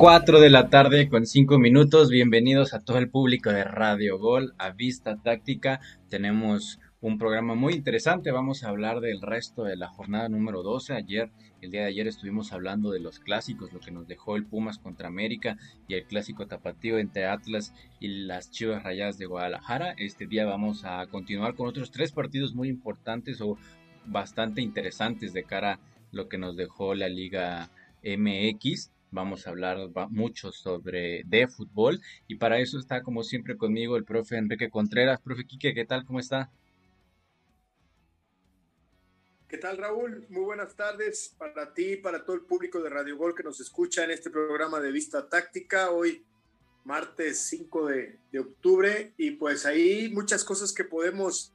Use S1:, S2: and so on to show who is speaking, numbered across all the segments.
S1: 4 de la tarde con 5 minutos. Bienvenidos a todo el público de Radio Gol, a Vista Táctica. Tenemos un programa muy interesante. Vamos a hablar del resto de la jornada número 12. Ayer, el día de ayer estuvimos hablando de los clásicos, lo que nos dejó el Pumas contra América y el clásico tapatío entre Atlas y las Chivas Rayadas de Guadalajara. Este día vamos a continuar con otros tres partidos muy importantes o bastante interesantes de cara a lo que nos dejó la Liga MX. Vamos a hablar mucho sobre de fútbol y para eso está como siempre conmigo el profe Enrique Contreras. Profe Quique, ¿qué tal? ¿Cómo está?
S2: ¿Qué tal Raúl? Muy buenas tardes para ti, para todo el público de Radio Gol que nos escucha en este programa de Vista Táctica. Hoy martes 5 de, octubre y pues ahí muchas cosas que podemos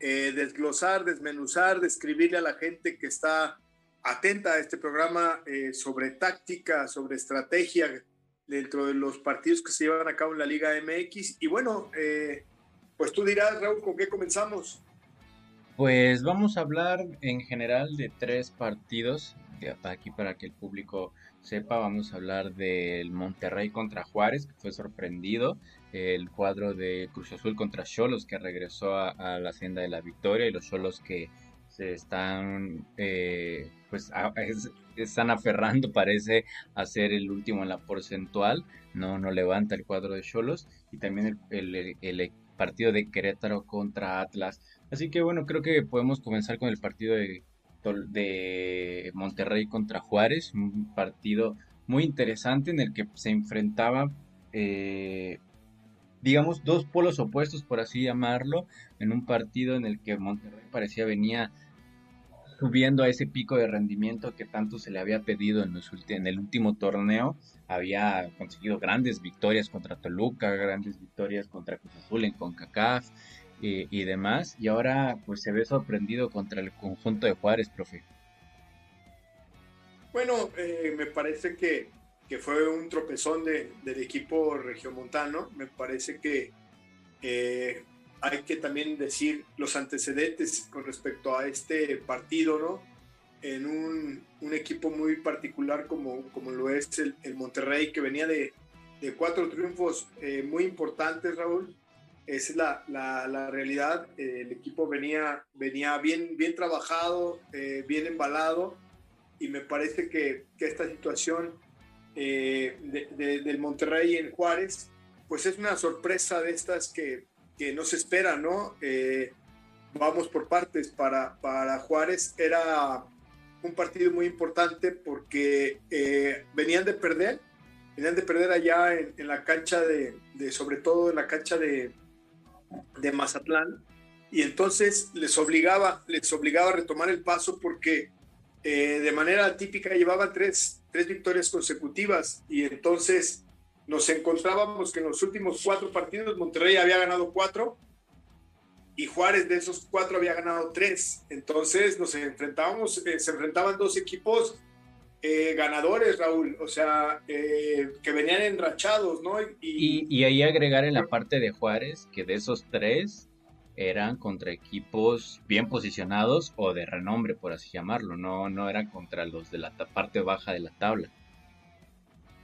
S2: eh, desglosar, desmenuzar, describirle a la gente que está atenta a este programa eh, sobre táctica, sobre estrategia dentro de los partidos que se llevan a cabo en la Liga MX. Y bueno, eh, pues tú dirás, Raúl, ¿con qué comenzamos?
S1: Pues vamos a hablar en general de tres partidos. Aquí para que el público sepa, vamos a hablar del Monterrey contra Juárez, que fue sorprendido. El cuadro de Cruz Azul contra Cholos, que regresó a, a la senda de la victoria. Y los Cholos que se están eh, pues están aferrando parece a ser el último en la porcentual no no levanta el cuadro de Cholos y también el, partido de Querétaro contra Atlas. Así que bueno creo que podemos comenzar con el partido de, de Monterrey contra Juárez un partido muy interesante en el que se enfrentaba eh, digamos dos polos opuestos por así llamarlo en un partido en el que Monterrey parecía venía subiendo a ese pico de rendimiento que tanto se le había pedido en, el último torneo. Había conseguido grandes victorias contra Toluca, grandes victorias contra Cruz Azul en CONCACAF y, y demás. Y ahora pues se ve sorprendido contra el conjunto de Juárez, profe.
S2: Bueno, eh, me parece que, que, fue un tropezón de, del equipo regiomontano. Me parece que eh, hay que también decir los antecedentes con respecto a este partido, ¿no? En un, un equipo muy particular como, como lo es el, el Monterrey, que venía de, de cuatro triunfos eh, muy importantes, Raúl. Esa es la, la, la realidad. Eh, el equipo venía, venía bien, bien trabajado, eh, bien embalado, y me parece que, que esta situación de, del Monterrey en Juárez, pues es una sorpresa de estas que, que no se espera, ¿no? Eh, vamos por partes. Para, para Juárez era un partido muy importante porque eh, venían de perder, venían de perder allá en, la cancha de, sobre todo en la cancha de, de, Mazatlán, y entonces les obligaba, les obligaba a retomar el paso porque eh, de manera típica llevaban tres, tres victorias consecutivas, y entonces nos encontrábamos que en los últimos cuatro partidos Monterrey había ganado cuatro y Juárez de esos cuatro había ganado tres. Entonces nos enfrentábamos, eh, se enfrentaban dos equipos eh, ganadores, Raúl, o sea, eh, que venían enrachados, ¿no?
S1: Y, y, ahí agregar en la parte de Juárez que de esos tres eran contra equipos bien posicionados o de renombre, por así llamarlo, no, no eran contra los de la parte baja de la tabla.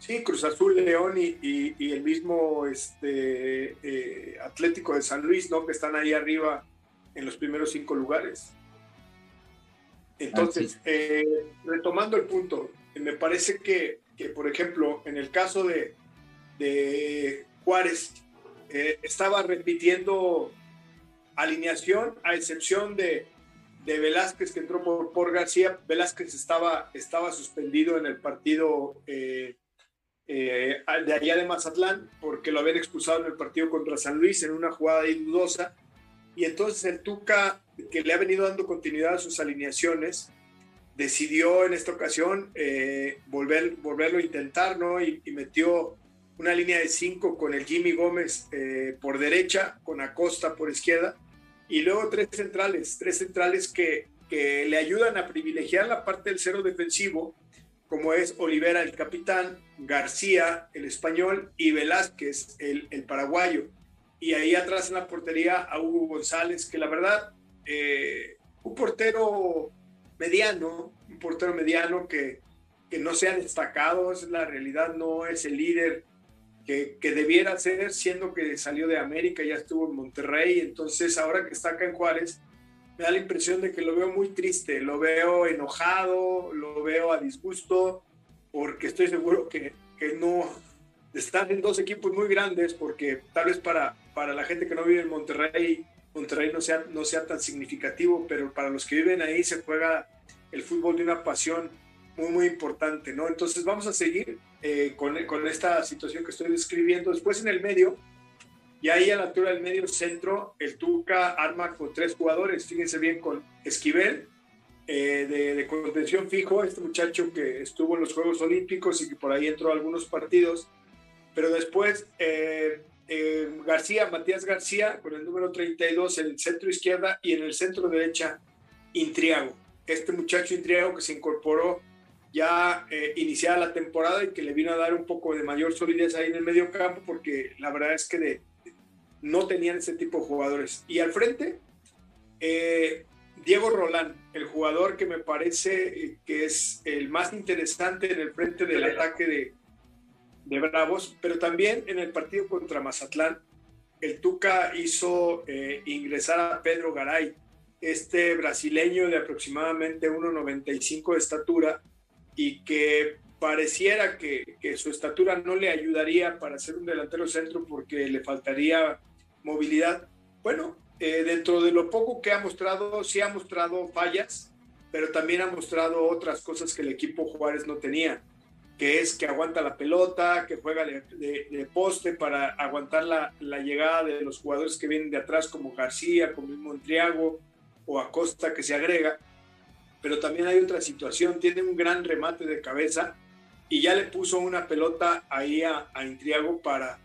S2: Sí, Cruz Azul, León y, el mismo este, eh, Atlético de San Luis, ¿no? Que están ahí arriba en los primeros cinco lugares. Entonces, eh, retomando el punto, me parece que, por ejemplo, en el caso de, Juárez, eh, estaba repitiendo alineación, a excepción de, Velázquez que entró por, por García. Velázquez estaba, estaba suspendido en el partido eh, de allá de Mazatlán, porque lo habían expulsado en el partido contra San Luis en una jugada dudosa. Y entonces el Tuca, que le ha venido dando continuidad a sus alineaciones, decidió en esta ocasión eh, volver, volverlo a intentar, ¿no? Y, metió una línea de cinco con el Jimmy Gómez eh, por derecha, con Acosta por izquierda, y luego tres centrales, tres centrales que, que le ayudan a privilegiar la parte del cero defensivo como es Olivera el capitán, García el español y Velázquez el, paraguayo. Y ahí atrás en la portería a Hugo González, que la verdad, eh, un portero mediano, un portero mediano que, que no se ha destacado, es la realidad, no es el líder que, que, debiera ser, siendo que salió de América, ya estuvo en Monterrey, entonces ahora que está en Juárez, me da la impresión de que lo veo muy triste, lo veo enojado, lo veo a disgusto, porque estoy seguro que, que no están en dos equipos muy grandes, porque tal vez para, para la gente que no vive en Monterrey, Monterrey no sea, no sea tan significativo, pero para los que viven ahí se juega el fútbol de una pasión muy, muy importante, ¿no? Entonces vamos a seguir eh, con, con, esta situación que estoy describiendo. Después en el medio, y ahí a la altura del medio centro, el Tuca arma con tres jugadores, fíjense bien, con Esquivel, eh, de, de, contención fijo, este muchacho que estuvo en los Juegos Olímpicos y que por ahí entró a algunos partidos, pero después eh, García, Matías García, con el número 32 en el centro izquierda y en el centro derecha, Intriago. Este muchacho Intriago que se incorporó ya eh, iniciada la temporada y que le vino a dar un poco de mayor solidez ahí en el medio campo porque la verdad es que de, no tenían ese tipo de jugadores. Y al frente, eh, Diego Rolán, el jugador que me parece que es el más interesante en el frente del ataque de, de Bravos, pero también en el partido contra Mazatlán, el Tuca hizo eh, ingresar a Pedro Garay, este brasileño de aproximadamente 1,95 de estatura y que pareciera que, que, su estatura no le ayudaría para ser un delantero centro porque le faltaría movilidad. Bueno, eh, dentro de lo poco que ha mostrado, sí ha mostrado fallas, pero también ha mostrado otras cosas que el equipo Juárez no tenía que es que aguanta la pelota, que juega de, poste para aguantar la, la, llegada de los jugadores que vienen de atrás, como García, como Montriago o Acosta que se agrega. Pero también hay otra situación, tiene un gran remate de cabeza y ya le puso una pelota ahí a, a Intriago para,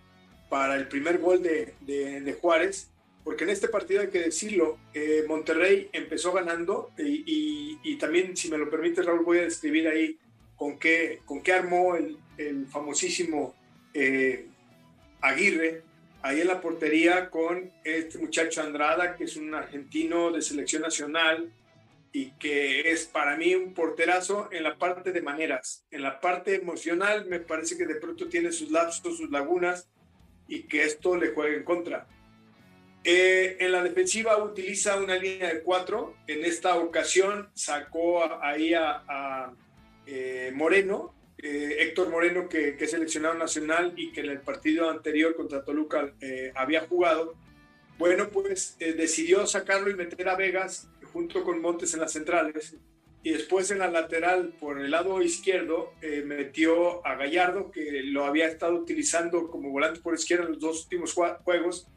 S2: para el primer gol de, de, Juárez, porque en este partido hay que decirlo, eh, Monterrey empezó ganando y, y, y también, si me lo permite Raúl, voy a describir ahí con qué, con qué armó el, el famosísimo eh, Aguirre ahí en la portería con este muchacho Andrada, que es un argentino de selección nacional y que es para mí un porterazo en la parte de maneras. En la parte emocional me parece que de pronto tiene sus lapsos, sus lagunas y que esto le juega en contra. Eh, en la defensiva utiliza una línea de cuatro. En esta ocasión sacó ahí a eh, Moreno, eh, Héctor Moreno, que, es seleccionado nacional y que en el partido anterior contra Toluca eh, había jugado, bueno, pues decidió sacarlo y meter a Vegas junto con Montes en las centrales. Y después en la lateral, por el lado izquierdo, metió a Gallardo, que lo había estado utilizando como volante por izquierda en los dos últimos juegos.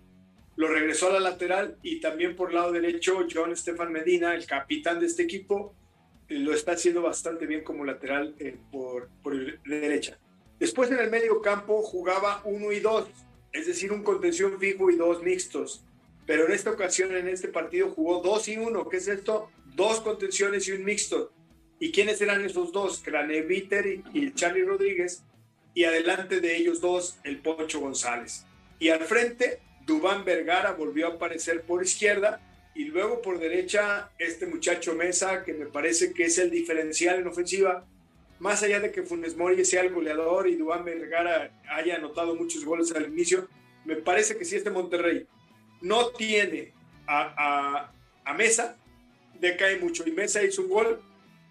S2: Lo regresó a la lateral y también por el lado derecho, John Estefan Medina, el capitán de este equipo, lo está haciendo bastante bien como lateral eh, por, por derecha. Después en el medio campo jugaba uno y dos, es decir, un contención fijo y dos mixtos. Pero en esta ocasión, en este partido, jugó dos y uno. ¿Qué es esto? Dos contenciones y un mixto. ¿Y quiénes eran esos dos? Craneviter y, y Charlie Rodríguez. Y adelante de ellos dos, el Poncho González. Y al frente, Dubán Vergara volvió a aparecer por izquierda y luego por derecha este muchacho Mesa, que me parece que es el diferencial en ofensiva, más allá de que Funes Mori sea el goleador y Duan Vergara haya anotado muchos goles al inicio, me parece que si este Monterrey no tiene a, a, Mesa, decae mucho. Y Mesa hizo un gol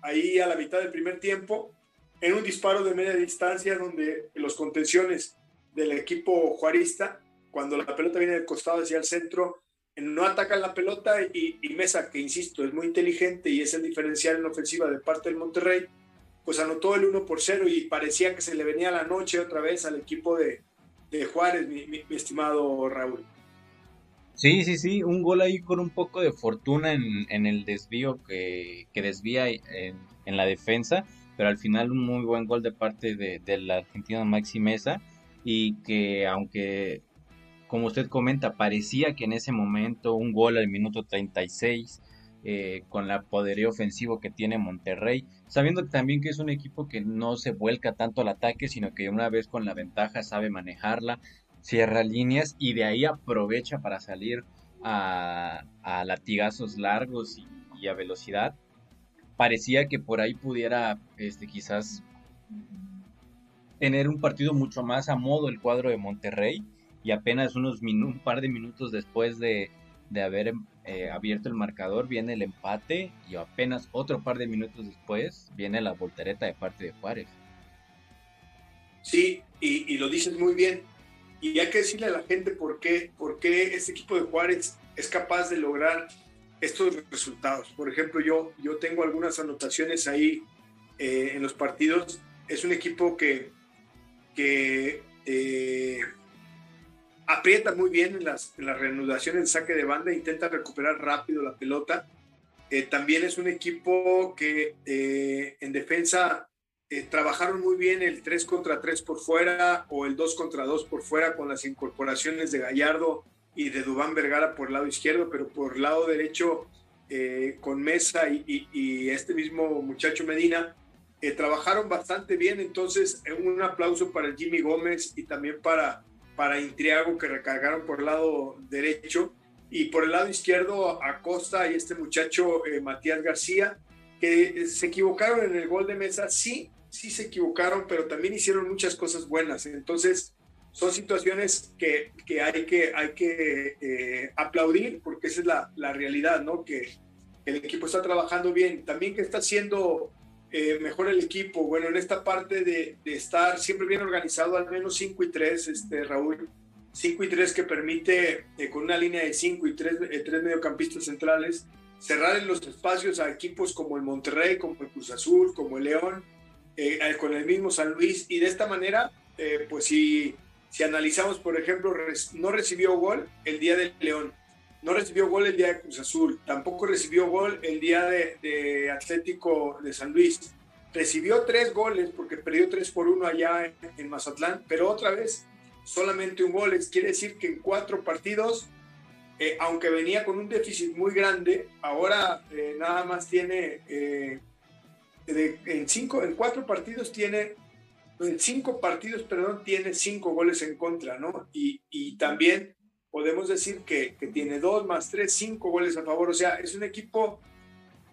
S2: ahí a la mitad del primer tiempo, en un disparo de media distancia donde los contenciones del equipo juarista, cuando la pelota viene del costado hacia el centro, no atacan la pelota y, Mesa, que insisto, es muy inteligente y es el diferencial en ofensiva de parte del Monterrey, pues anotó el 1 por 0 y parecía que se le venía la noche otra vez al equipo de, Juárez, mi, estimado Raúl.
S1: Sí, sí, sí, un gol ahí con un poco de fortuna en, el desvío que, desvía en, la defensa, pero al final un muy buen gol de parte del argentino Maxi Mesa y que aunque como usted comenta, parecía que en ese momento un gol al minuto 36, eh, con la poderío ofensivo que tiene Monterrey, sabiendo también que es un equipo que no se vuelca tanto al ataque, sino que una vez con la ventaja sabe manejarla, cierra líneas y de ahí aprovecha para salir a, latigazos largos y, a velocidad. Parecía que por ahí pudiera este, quizás tener un partido mucho más a modo el cuadro de Monterrey y apenas unos un par de minutos después de, haber eh, abierto el marcador viene el empate y apenas otro par de minutos después viene la voltereta de parte de Juárez.
S2: Sí, y, lo dices muy bien. Y hay que decirle a la gente por qué, por qué este equipo de Juárez es capaz de lograr estos resultados. Por ejemplo, yo, yo tengo algunas anotaciones ahí eh, en los partidos. Es un equipo que, eh, aprieta muy bien en las, en reanudaciones de saque de banda, intenta recuperar rápido la pelota. Eh, también es un equipo que en defensa trabajaron muy bien el 3 contra 3 por fuera o el 2 contra 2 por fuera con las incorporaciones de Gallardo y de Dubán Vergara por el lado izquierdo, pero por el lado derecho eh, con Mesa y, este mismo muchacho Medina, eh, trabajaron bastante bien. Entonces, eh, un aplauso para Jimmy Gómez y también para, para Intriago que recargaron por el lado derecho. Y por el lado izquierdo, Acosta y este muchacho Matías García, que se equivocaron en el gol de Mesa. Sí, sí se equivocaron, pero también hicieron muchas cosas buenas. Entonces, son situaciones que, que hay que, hay que eh, aplaudir porque esa es la, la, realidad, ¿no? Que el equipo está trabajando bien, también que está haciendo eh, mejor el equipo, bueno, en esta parte de, de, estar siempre bien organizado, al menos 5 y 3, este, Raúl, 5 y 3 que permite eh, con una línea de 5 y 3 tres mediocampistas centrales cerrar en los espacios a equipos como el Monterrey, como el Cruz Azul, como el León, con el mismo San Luis, y de esta manera, pues si si analizamos, por ejemplo, no recibió gol el día del León, no recibió gol el día de Cruz Azul, tampoco recibió gol el día de, Atlético de San Luis. Recibió tres goles porque perdió tres por uno allá en, Mazatlán, pero otra vez solamente un gol. Quiere decir que en cuatro partidos, eh, aunque venía con un déficit muy grande, ahora eh, nada más tiene, eh, en, cinco, en cuatro partidos tiene en cinco partidos, perdón, tiene cinco goles en contra, ¿no? Y, también podemos decir que, tiene dos más tres, cinco goles a favor. O sea, es un equipo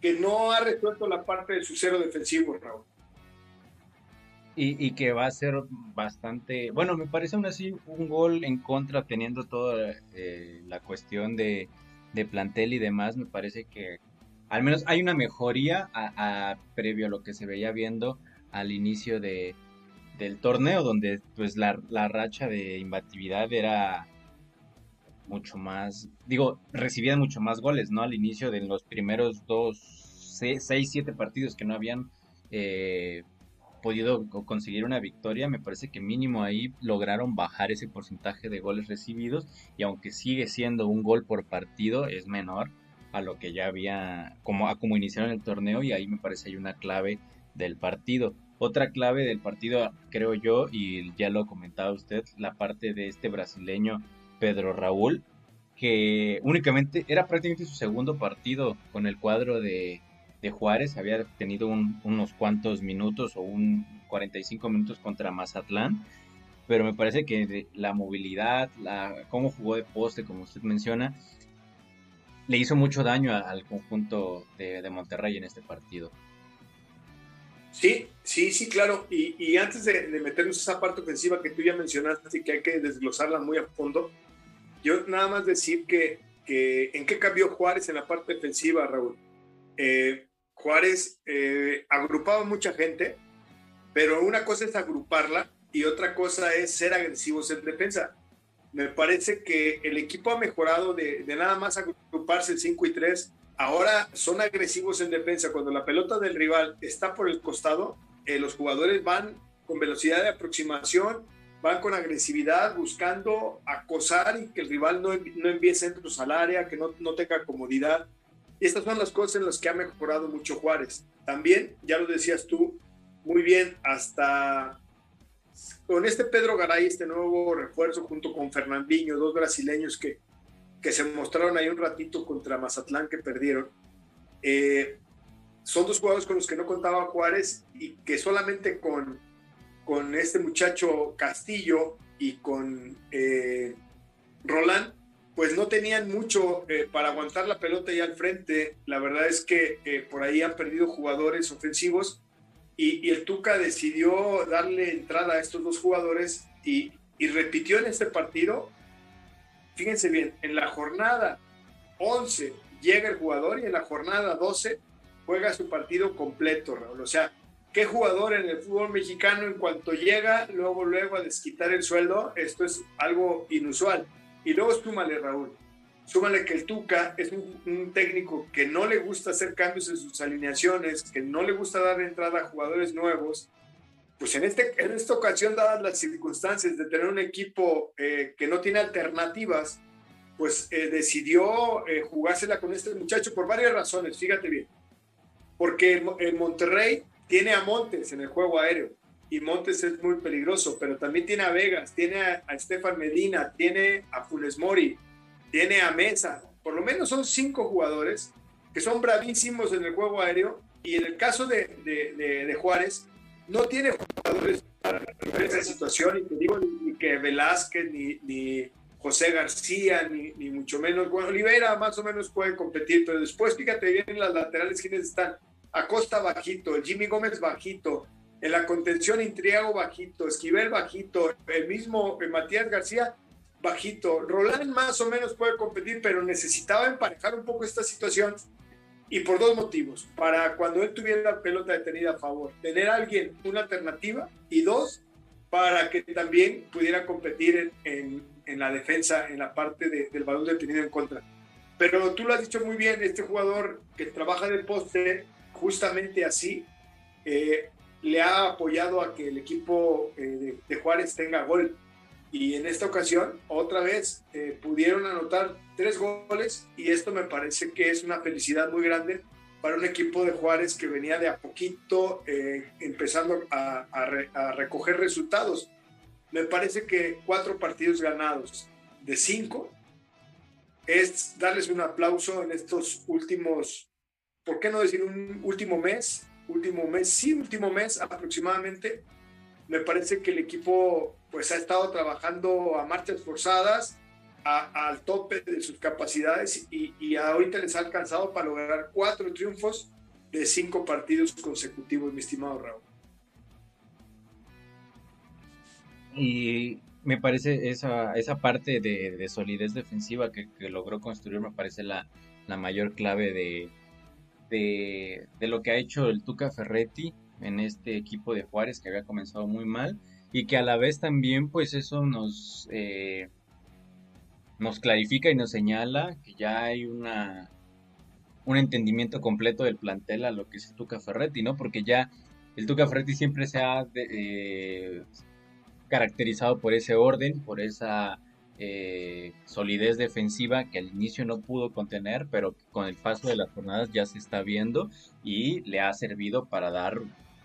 S2: que no ha resuelto la parte de su cero defensivo, Raúl.
S1: Y, que va a ser bastante, bueno, me parece aún así un gol en contra, teniendo toda eh, la cuestión de, plantel y demás, me parece que al menos hay una mejoría a, previo a lo que se veía viendo al inicio de, del torneo, donde pues la, racha de imbatividad era mucho más, digo, recibían mucho más goles, ¿no? Al inicio de los primeros dos, seis, siete partidos que no habían eh, podido conseguir una victoria, me parece que mínimo ahí lograron bajar ese porcentaje de goles recibidos y aunque sigue siendo un gol por partido, es menor a lo que ya había, como a como iniciaron el torneo y ahí me parece hay una clave del partido. Otra clave del partido, creo yo, y ya lo comentaba usted, la parte de este brasileño Pedro Raúl, que únicamente era prácticamente su segundo partido con el cuadro de, Juárez, había tenido unos cuantos minutos o un 45 minutos contra Mazatlán, pero me parece que la movilidad, la, cómo jugó de poste, como usted menciona, le hizo mucho daño al conjunto de Monterrey en este partido.
S2: Sí, sí, sí, claro. Y, antes de, meternos esa parte ofensiva que tú ya mencionaste y que hay que desglosarla muy a fondo, yo nada más decir que, que en qué cambió Juárez en la parte defensiva, Raúl. Eh, Juárez eh, agrupaba mucha gente, pero una cosa es agruparla y otra cosa es ser agresivos en defensa. Me parece que el equipo ha mejorado de, nada más agruparse el 5 y 3 ahora son agresivos en defensa. Cuando la pelota del rival está por el costado, eh, los jugadores van con velocidad de aproximación, van con agresividad, buscando acosar y que el rival no, no envíe centros al área, que no, no tenga comodidad. Estas son las cosas en las que ha mejorado mucho Juárez. También, ya lo decías tú, muy bien, hasta con este Pedro Garay, este nuevo refuerzo junto con Fernandinho, dos brasileños que, que se mostraron ahí un ratito contra Mazatlán que perdieron. Eh, son dos jugadores con los que no contaba Juárez y que solamente con, con este muchacho Castillo y con eh, Roland, pues no tenían mucho eh, para aguantar la pelota ahí al frente. La verdad es que por ahí han perdido jugadores ofensivos y, el Tuca decidió darle entrada a estos dos jugadores y, repitió en este partido, fíjense bien, en la jornada 11 llega el jugador y en la jornada 12 juega su partido completo, Raúl. O sea, ¿qué jugador en el fútbol mexicano en cuanto llega, luego, luego a desquitar el sueldo? Esto es algo inusual. Y luego súmale, Raúl, súmale que el Tuca es un, técnico que no le gusta hacer cambios en sus alineaciones, que no le gusta dar entrada a jugadores nuevos. Pues en, este, en esta ocasión, dadas las circunstancias de tener un equipo eh, que no tiene alternativas, pues eh, decidió eh, jugársela con este muchacho por varias razones, fíjate bien. Porque el, Monterrey tiene a Montes en el juego aéreo y Montes es muy peligroso, pero también tiene a Vegas, tiene a, Estefan Medina, tiene a Funes Mori, tiene a Mesa. Por lo menos son cinco jugadores que son bravísimos en el juego aéreo y en el caso de, de, Juárez no tiene jugadores para esa situación y te digo ni que Velázquez ni, ni José García, ni, ni, mucho menos. Bueno, Olivera más o menos puede competir, pero después fíjate bien en las laterales quienes están. Acosta bajito, Jimmy Gómez bajito, en la contención Intriago bajito, Esquivel bajito, el mismo eh, Matías García bajito. Roland más o menos puede competir, pero necesitaba emparejar un poco esta situación y por dos motivos. Para cuando él tuviera la pelota detenida a favor, tener alguien una alternativa y dos, para que también pudiera competir en la defensa, en la parte del balón detenido en contra. Pero tú lo has dicho muy bien, este jugador que trabaja de poste, justamente así, eh, le ha apoyado a que el equipo eh, de, Juárez tenga gol. Y en esta ocasión, otra vez, eh, pudieron anotar tres goles y esto me parece que es una felicidad muy grande para un equipo de Juárez que venía de a poquito empezando a, a recoger resultados me parece que cuatro partidos ganados de cinco es darles un aplauso en estos últimos, ¿por qué no decir un último mes? Último mes, sí, último mes aproximadamente. Me parece que el equipo pues ha estado trabajando a marchas forzadas, al tope de sus capacidades y, ahorita les ha alcanzado para lograr cuatro triunfos de cinco partidos consecutivos, mi estimado Raúl.
S1: Y me parece esa, esa parte de, solidez defensiva que, logró construir, me parece la, mayor clave de, de, lo que ha hecho el Tuca Ferretti en este equipo de Juárez que había comenzado muy mal y que a la vez también pues eso nos, eh, nos clarifica y nos señala que ya hay una un entendimiento completo del plantel a lo que es el Tuca Ferretti, ¿no? Porque ya el Tuca Ferretti siempre se ha eh, caracterizado por ese orden, por esa eh, solidez defensiva que al inicio no pudo contener, pero con el paso de las jornadas ya se está viendo y le ha servido para dar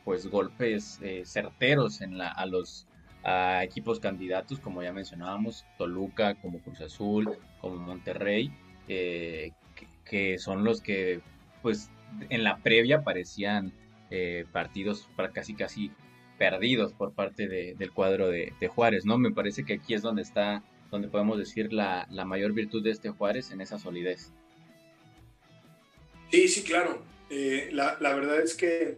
S1: pues golpes eh, certeros en la, a los equipos candidatos, como ya mencionábamos, Toluca, como Cruz Azul, como Monterrey, eh, que, son los que pues en la previa parecían partidos para casi casi perdidos por parte del cuadro de, Juárez, ¿no? Me parece que aquí es donde está, donde podemos decir la, mayor virtud de este Juárez en esa solidez.
S2: Sí, sí, claro. Eh, la, verdad es que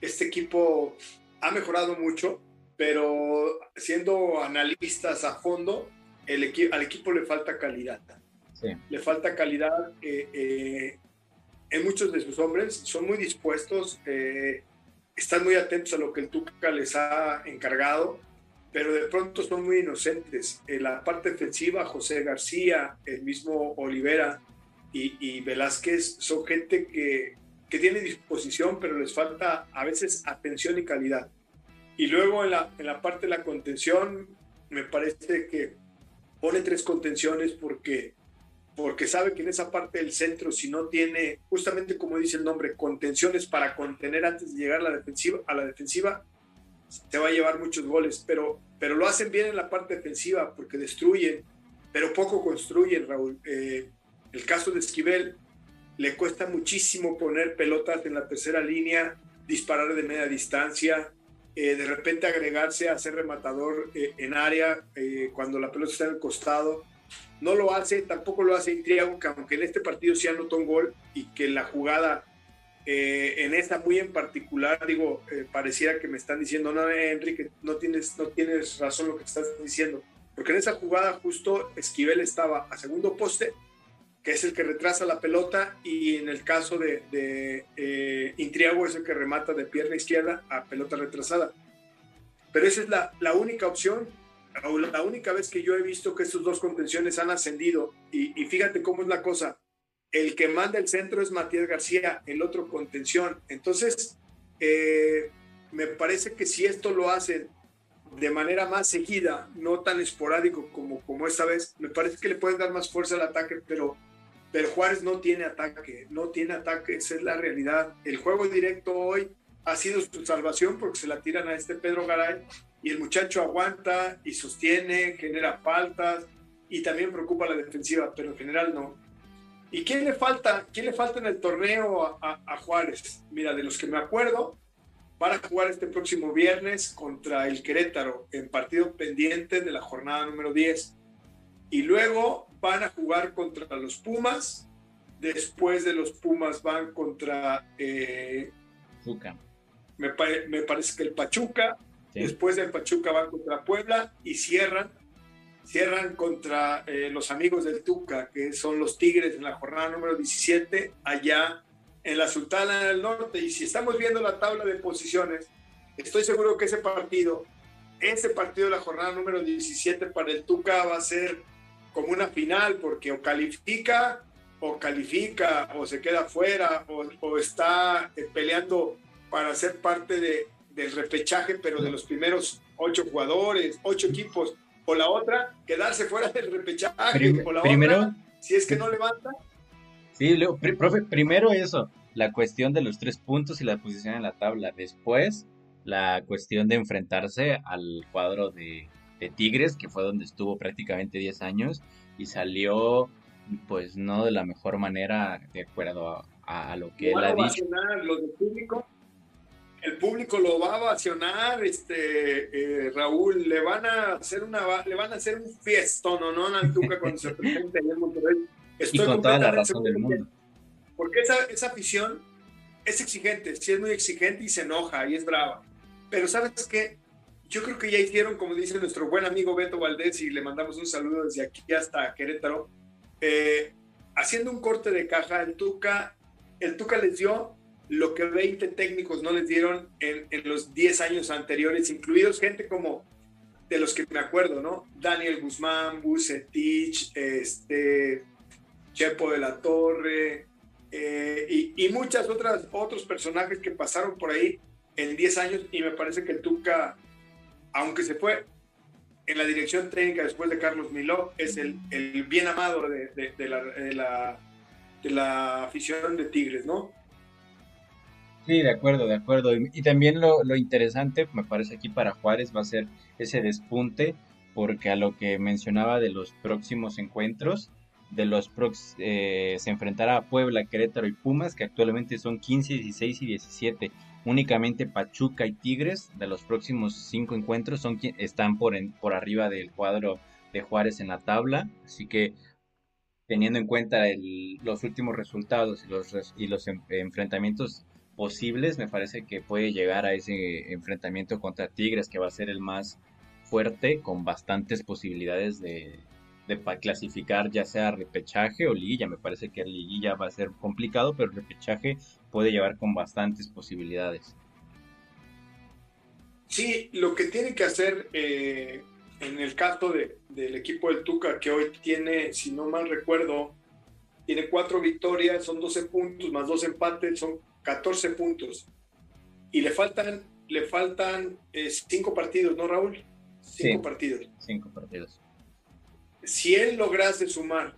S2: este equipo ha mejorado mucho, pero siendo analistas a fondo, el al equipo le falta calidad. Le falta calidad eh, eh, en muchos de sus hombres, son muy dispuestos, están muy atentos a lo que el Tuca les ha encargado, pero de pronto son muy inocentes. En la parte defensiva, José García, el mismo Olivera y, Velázquez son gente que, que, tiene disposición, pero les falta a veces atención y calidad. Y luego en la, en la parte de la contención, me parece que pone tres contenciones porque porque sabe que en esa parte del centro, si no tiene, justamente como dice el nombre, contenciones para contener antes de llegar a la defensiva, a la defensiva se va a llevar muchos goles, pero, pero lo hacen bien en la parte defensiva porque destruyen, pero poco construyen, Raúl. Eh, el caso de Esquivel, le cuesta muchísimo poner pelotas en la tercera línea, disparar de media distancia, eh, de repente agregarse a ser rematador eh, en área cuando la pelota está en el costado. No lo hace, tampoco lo hace Intriago, que aunque en este partido sí anotó un gol y que la jugada eh, en esta muy en particular, digo, eh, pareciera que me están diciendo, no, Enrique, no tienes, no tienes razón lo que estás diciendo, porque en esa jugada justo Esquivel estaba a segundo poste, que es el que retrasa la pelota, y en el caso de, de eh, Intriago es el que remata de pierna izquierda a pelota retrasada. Pero esa es la, la única opción, la única vez que yo he visto que estos dos contenciones han ascendido, y, y fíjate cómo es la cosa, el que manda el centro es Matías García, el otro contención. Entonces, eh, me parece que si esto lo hacen de manera más seguida, no tan esporádico como, como esta vez, me parece que le pueden dar más fuerza al ataque, pero, pero Juárez no tiene ataque, no tiene ataque, esa es la realidad. El juego directo hoy ha sido su salvación porque se la tiran a este Pedro Garay y el muchacho aguanta y sostiene, genera faltas y también preocupa la defensiva, pero en general no. ¿Y quién le falta, quién le falta en el torneo a, Juárez? Mira, de los que me acuerdo, van a jugar este próximo viernes contra el Querétaro en partido pendiente de la jornada número 10. Y luego van a jugar contra los Pumas. Después de los Pumas van contra... Eh, me, me, parece que el Pachuca. Después del Pachuca van contra Puebla y cierran cierran contra eh, los amigos del Tuca, que son los Tigres en la jornada número 17, allá en la Sultana del Norte. Y si estamos viendo la tabla de posiciones, estoy seguro que ese partido, ese partido de la jornada número 17 para el Tuca va a ser como una final, porque o califica, o califica, o se queda fuera, o, está eh, peleando para ser parte de, del repechaje, pero de los primeros ocho jugadores, ocho equipos o la otra, quedarse fuera del repechaje, o la primero, si es que no levanta.
S1: Sí, profe, primero eso, la cuestión de los tres puntos y la posición en la tabla. Después, la cuestión de enfrentarse al cuadro de, Tigres, que fue donde estuvo prácticamente 10 años y salió, pues, no de la mejor manera, de acuerdo a, lo que él ha dicho.
S2: De público el público lo va a vacionar, este, eh, Raúl, le van a hacer una, le van a hacer un fiestón, ¿no? Nantuca cuando se presente en Monterrey.
S1: Estoy y con toda la razón del mundo.
S2: Porque esa, esa afición es exigente, sí es muy exigente y se enoja y es brava. Pero ¿sabes qué? Yo creo que ya hicieron, como dice nuestro buen amigo Beto Valdés, y le mandamos un saludo desde aquí hasta Querétaro, eh, haciendo un corte de caja, el Tuca, el Tuca les dio lo que 20 técnicos no les dieron en, los 10 años anteriores, incluidos gente como de los que me acuerdo, ¿no? Daniel Guzmán, Bucetich, este, Chepo de la Torre eh, y, y, muchas otras otros personajes que pasaron por ahí en 10 años y me parece que Tuca, aunque se fue en la dirección técnica después de Carlos Miló, es el, el bien amado de, de, la, de, la, afición de Tigres, ¿no?
S1: Sí, de acuerdo, de acuerdo. Y, también lo, interesante, me parece aquí para Juárez, va a ser ese despunte, porque a lo que mencionaba de los próximos encuentros, de los eh, se enfrentará a Puebla, Querétaro y Pumas, que actualmente son 15, 16 y 17. Únicamente Pachuca y Tigres, de los próximos cinco encuentros, son están por, por arriba del cuadro de Juárez en la tabla. Así que teniendo en cuenta los últimos resultados y los, y los enfrentamientos posibles, me parece que puede llegar a ese enfrentamiento contra Tigres, que va a ser el más fuerte, con bastantes posibilidades de, clasificar ya sea repechaje o liguilla. Me parece que liguilla va a ser complicado, pero repechaje puede llevar con bastantes posibilidades.
S2: Sí, lo que tiene que hacer eh, en el caso del equipo del Tuca, que hoy tiene, si no mal recuerdo, tiene cuatro victorias, son 12 puntos, más dos empates, son 14 puntos. Y le faltan, le faltan eh, cinco partidos, ¿no, Raúl? Cinco partidos.
S1: Cinco partidos.
S2: Si él lograse sumar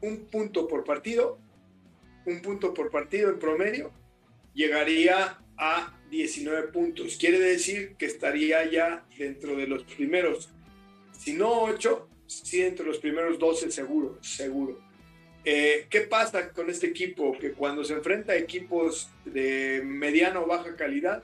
S2: un punto por partido, un punto por partido en promedio, llegaría a 19 puntos. Quiere decir que estaría ya dentro de los primeros, si no 8, sí dentro de los primeros 12 seguro, seguro. Eh, ¿Qué pasa con este equipo? Que cuando se enfrenta a equipos de mediana o baja calidad,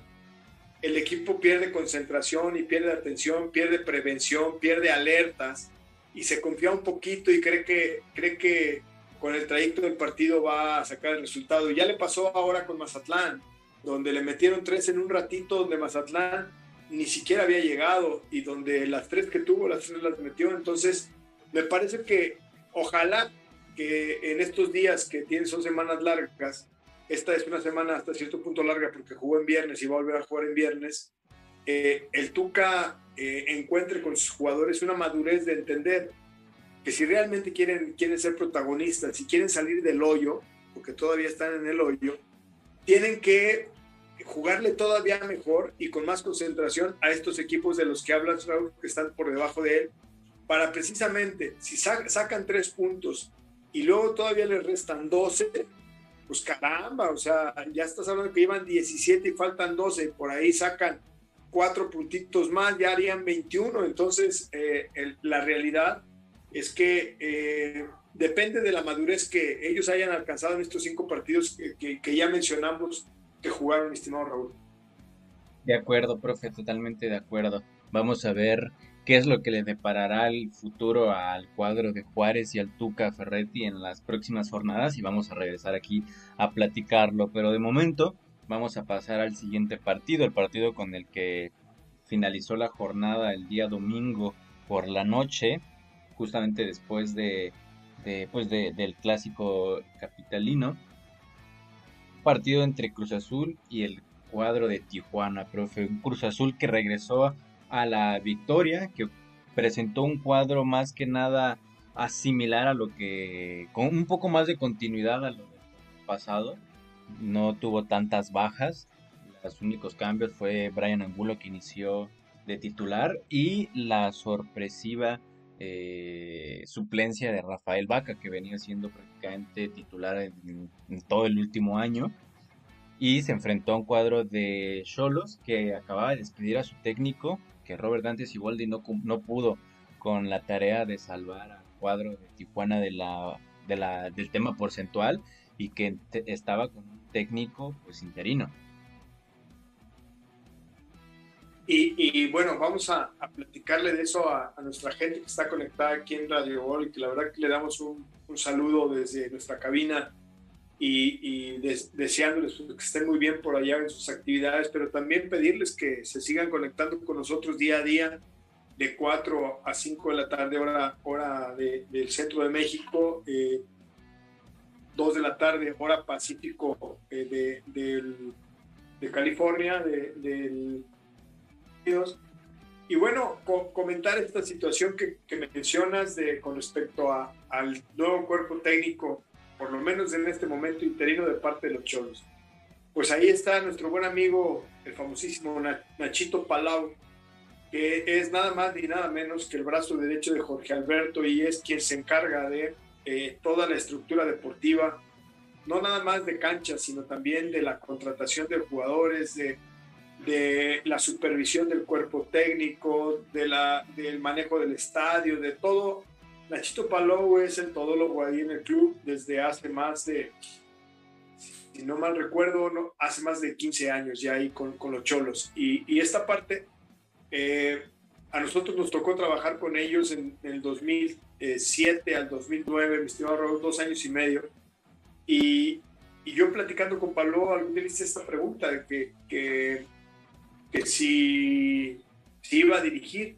S2: el equipo pierde concentración y pierde atención, pierde prevención, pierde alertas y se confía un poquito y cree que, cree que con el trayecto del partido va a sacar el resultado. Ya le pasó ahora con Mazatlán, donde le metieron tres en un ratito, donde Mazatlán ni siquiera había llegado y donde las tres que tuvo, las tres las metió. Entonces, me parece que ojalá que en estos días que tienen son semanas largas, esta es una semana hasta cierto punto larga porque jugó en viernes y va a volver a jugar en viernes, eh, el Tuca eh, encuentre con sus jugadores una madurez de entender que si realmente quieren, quieren ser protagonistas, si quieren salir del hoyo, porque todavía están en el hoyo, tienen que jugarle todavía mejor y con más concentración a estos equipos de los que hablas, Raúl, que están por debajo de él, para precisamente, si sacan tres puntos y luego todavía les restan 12, pues caramba, o sea, ya estás hablando que llevan 17 y faltan 12, por ahí sacan cuatro puntitos más, ya harían 21, entonces eh, la realidad es que eh, depende de la madurez que ellos hayan alcanzado en estos cinco partidos que, ya mencionamos que jugaron, estimado Raúl.
S1: De acuerdo, profe, totalmente de acuerdo. Vamos a ver qué es lo que le deparará el futuro al cuadro de Juárez y al Tuca Ferretti en las próximas jornadas y vamos a regresar aquí a platicarlo. Pero de momento vamos a pasar al siguiente partido, el partido con el que finalizó la jornada el día domingo por la noche justamente después de, pues del clásico capitalino. Partido entre Cruz Azul y el cuadro de Tijuana, profe. Un Cruz Azul que regresó a la victoria, que presentó un cuadro más que nada asimilar a lo que, con un poco más de continuidad a lo pasado. No tuvo tantas bajas. Los únicos cambios fue Brian Angulo que inició de titular y la sorpresiva eh, suplencia de Rafael Vaca, que venía siendo prácticamente titular en, todo el último año. Y se enfrentó a un cuadro de Cholos que acababa de despedir a su técnico, que Robert Dante Siboldi no, no pudo con la tarea de salvar al cuadro de Tijuana de del tema porcentual y que estaba con un técnico pues interino.
S2: Y, bueno, vamos a, platicarle de eso a, nuestra gente que está conectada aquí en Radio Gol y que la verdad que le damos un, saludo desde nuestra cabina y, deseándoles que estén muy bien por allá en sus actividades, pero también pedirles que se sigan conectando con nosotros día a día de 4 a 5 de la tarde, hora, hora del centro de México, eh, 2 de la tarde, hora pacífico eh, de, de, California, del y bueno, comentar esta situación que, mencionas de, con respecto a, al nuevo cuerpo técnico, por lo menos en este momento interino de parte de los Cholos. Pues ahí está nuestro buen amigo, el famosísimo Nachito Palau, que es nada más ni nada menos que el brazo derecho de Jorge Alberto y es quien se encarga de eh, toda la estructura deportiva, no nada más de cancha, sino también de la contratación de jugadores, de la supervisión del cuerpo técnico, de la, del manejo del estadio, de todo. Nachito Palou es el todólogo ahí en el club desde hace más de, si no mal recuerdo, hace más de 15 años ya ahí con, los cholos. Y, esta parte, eh, a nosotros nos tocó trabajar con ellos en, el 2007 al 2009, mi estimado Raúl, dos años y medio. Y, y yo platicando con Pablo, algún día hice esta pregunta de que, que que si, si iba a dirigir.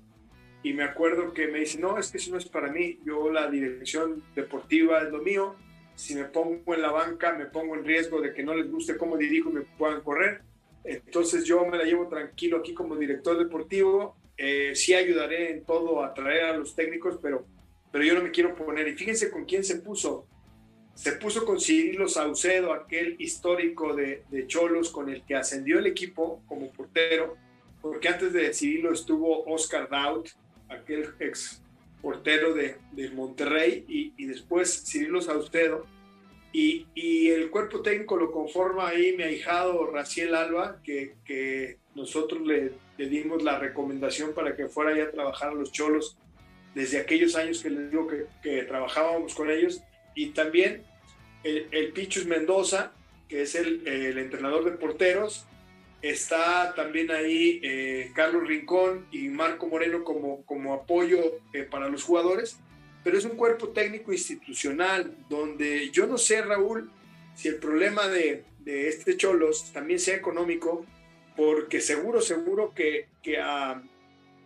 S2: Y me acuerdo que me dice, no, es que eso no es para mí, yo la dirección deportiva es lo mío, si me pongo en la banca me pongo en riesgo de que no les guste cómo dirijo y me puedan correr, entonces yo me la llevo tranquilo aquí como director deportivo, eh, sí ayudaré en todo a traer a los técnicos, pero, pero yo no me quiero poner, y fíjense con quién se puso, se puso con Cirilo Saucedo, aquel histórico de, Cholos con el que ascendió el equipo como portero, porque antes de Cirilo estuvo Oscar Daut, aquel ex portero de, Monterrey, y, después Cirilo Saucedo. Y, el cuerpo técnico lo conforma ahí mi ahijado Raciel Alba, que, nosotros le, dimos la recomendación para que fuera ya a trabajar a los Cholos desde aquellos años que les digo que, que trabajábamos con ellos y también el, Pichus Mendoza, que es el, entrenador de porteros. Está también ahí eh, Carlos Rincón y Marco Moreno como, como apoyo eh, para los jugadores. pero es un cuerpo técnico institucional donde yo no sé, Raúl, si el problema de, de este Cholos también sea económico, porque seguro, seguro que, que, a,